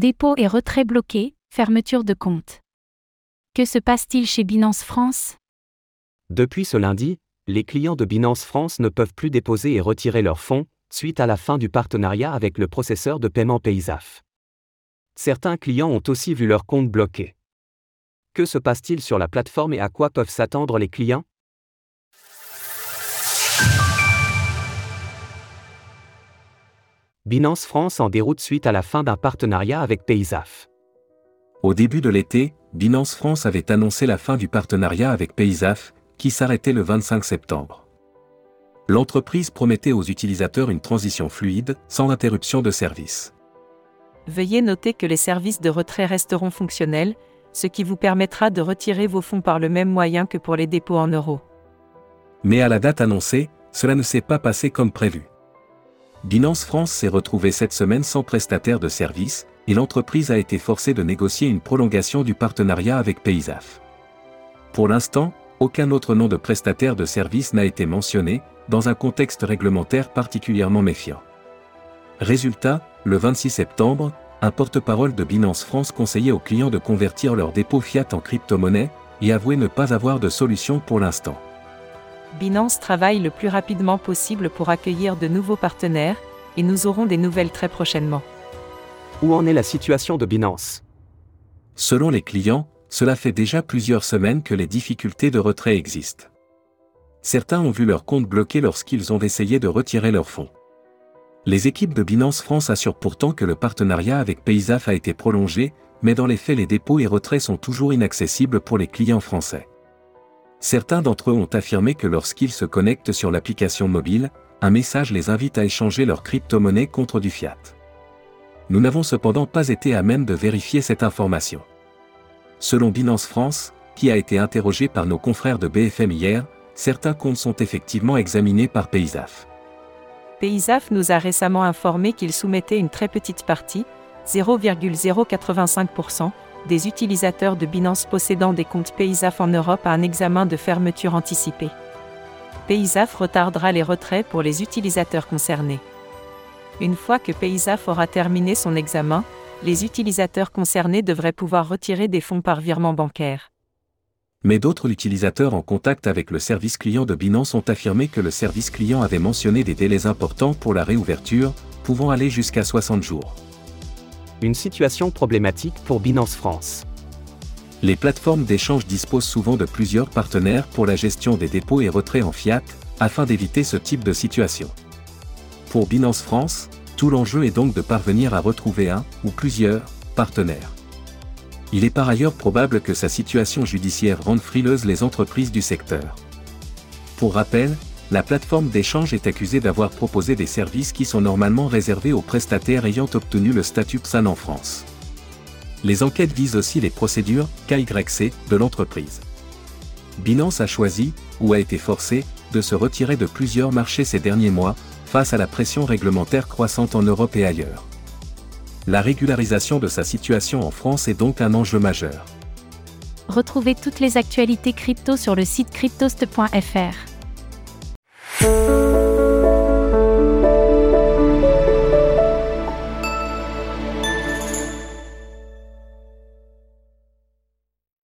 Dépôt et retrait bloqués, fermeture de compte. Que se passe-t-il chez Binance France? Depuis ce lundi, les clients de Binance France ne peuvent plus déposer et retirer leurs fonds, suite à la fin du partenariat avec le processeur de paiement Paysaf. Certains clients ont aussi vu leur compte bloqué. Que se passe-t-il sur la plateforme et à quoi peuvent s'attendre les clients? Binance France en déroute suite à la fin d'un partenariat avec Paysaf. Au début de l'été, Binance France avait annoncé la fin du partenariat avec Paysaf, qui s'arrêtait le 25 septembre. L'entreprise promettait aux utilisateurs une transition fluide, sans interruption de service. Veuillez noter que les services de retrait resteront fonctionnels, ce qui vous permettra de retirer vos fonds par le même moyen que pour les dépôts en euros. Mais à la date annoncée, cela ne s'est pas passé comme prévu. Binance France s'est retrouvée cette semaine sans prestataire de service, et l'entreprise a été forcée de négocier une prolongation du partenariat avec Paysaf. Pour l'instant, aucun autre nom de prestataire de service n'a été mentionné, dans un contexte réglementaire particulièrement méfiant. Résultat, le 26 septembre, un porte-parole de Binance France conseillait aux clients de convertir leurs dépôts fiat en crypto-monnaie, et avouait ne pas avoir de solution pour l'instant. Binance travaille le plus rapidement possible pour accueillir de nouveaux partenaires, et nous aurons des nouvelles très prochainement. Où en est la situation de Binance? Selon les clients, cela fait déjà plusieurs semaines que les difficultés de retrait existent. Certains ont vu leur compte bloqué lorsqu'ils ont essayé de retirer leurs fonds. Les équipes de Binance France assurent pourtant que le partenariat avec Paysaf a été prolongé, mais dans les faits les dépôts et retraits sont toujours inaccessibles pour les clients français. Certains d'entre eux ont affirmé que lorsqu'ils se connectent sur l'application mobile, un message les invite à échanger leur crypto-monnaie contre du fiat. Nous n'avons cependant pas été à même de vérifier cette information. Selon Binance France, qui a été interrogé par nos confrères de BFM hier, certains comptes sont effectivement examinés par Paysaf. Paysaf nous a récemment informé qu'il soumettait une très petite partie, 0,085%, des utilisateurs de Binance possédant des comptes Paysaf en Europe à un examen de fermeture anticipée. Paysaf retardera les retraits pour les utilisateurs concernés. Une fois que Paysaf aura terminé son examen, les utilisateurs concernés devraient pouvoir retirer des fonds par virement bancaire. Mais d'autres utilisateurs en contact avec le service client de Binance ont affirmé que le service client avait mentionné des délais importants pour la réouverture, pouvant aller jusqu'à 60 jours. Une situation problématique pour Binance France. Les plateformes d'échange disposent souvent de plusieurs partenaires pour la gestion des dépôts et retraits en fiat, afin d'éviter ce type de situation. Pour Binance France, tout l'enjeu est donc de parvenir à retrouver un, ou plusieurs, partenaires. Il est par ailleurs probable que sa situation judiciaire rende frileuses les entreprises du secteur. Pour rappel, la plateforme d'échange est accusée d'avoir proposé des services qui sont normalement réservés aux prestataires ayant obtenu le statut PSAN en France. Les enquêtes visent aussi les procédures KYC de l'entreprise. Binance a choisi, ou a été forcé, de se retirer de plusieurs marchés ces derniers mois, face à la pression réglementaire croissante en Europe et ailleurs. La régularisation de sa situation en France est donc un enjeu majeur. Retrouvez toutes les actualités crypto sur le site cryptost.fr.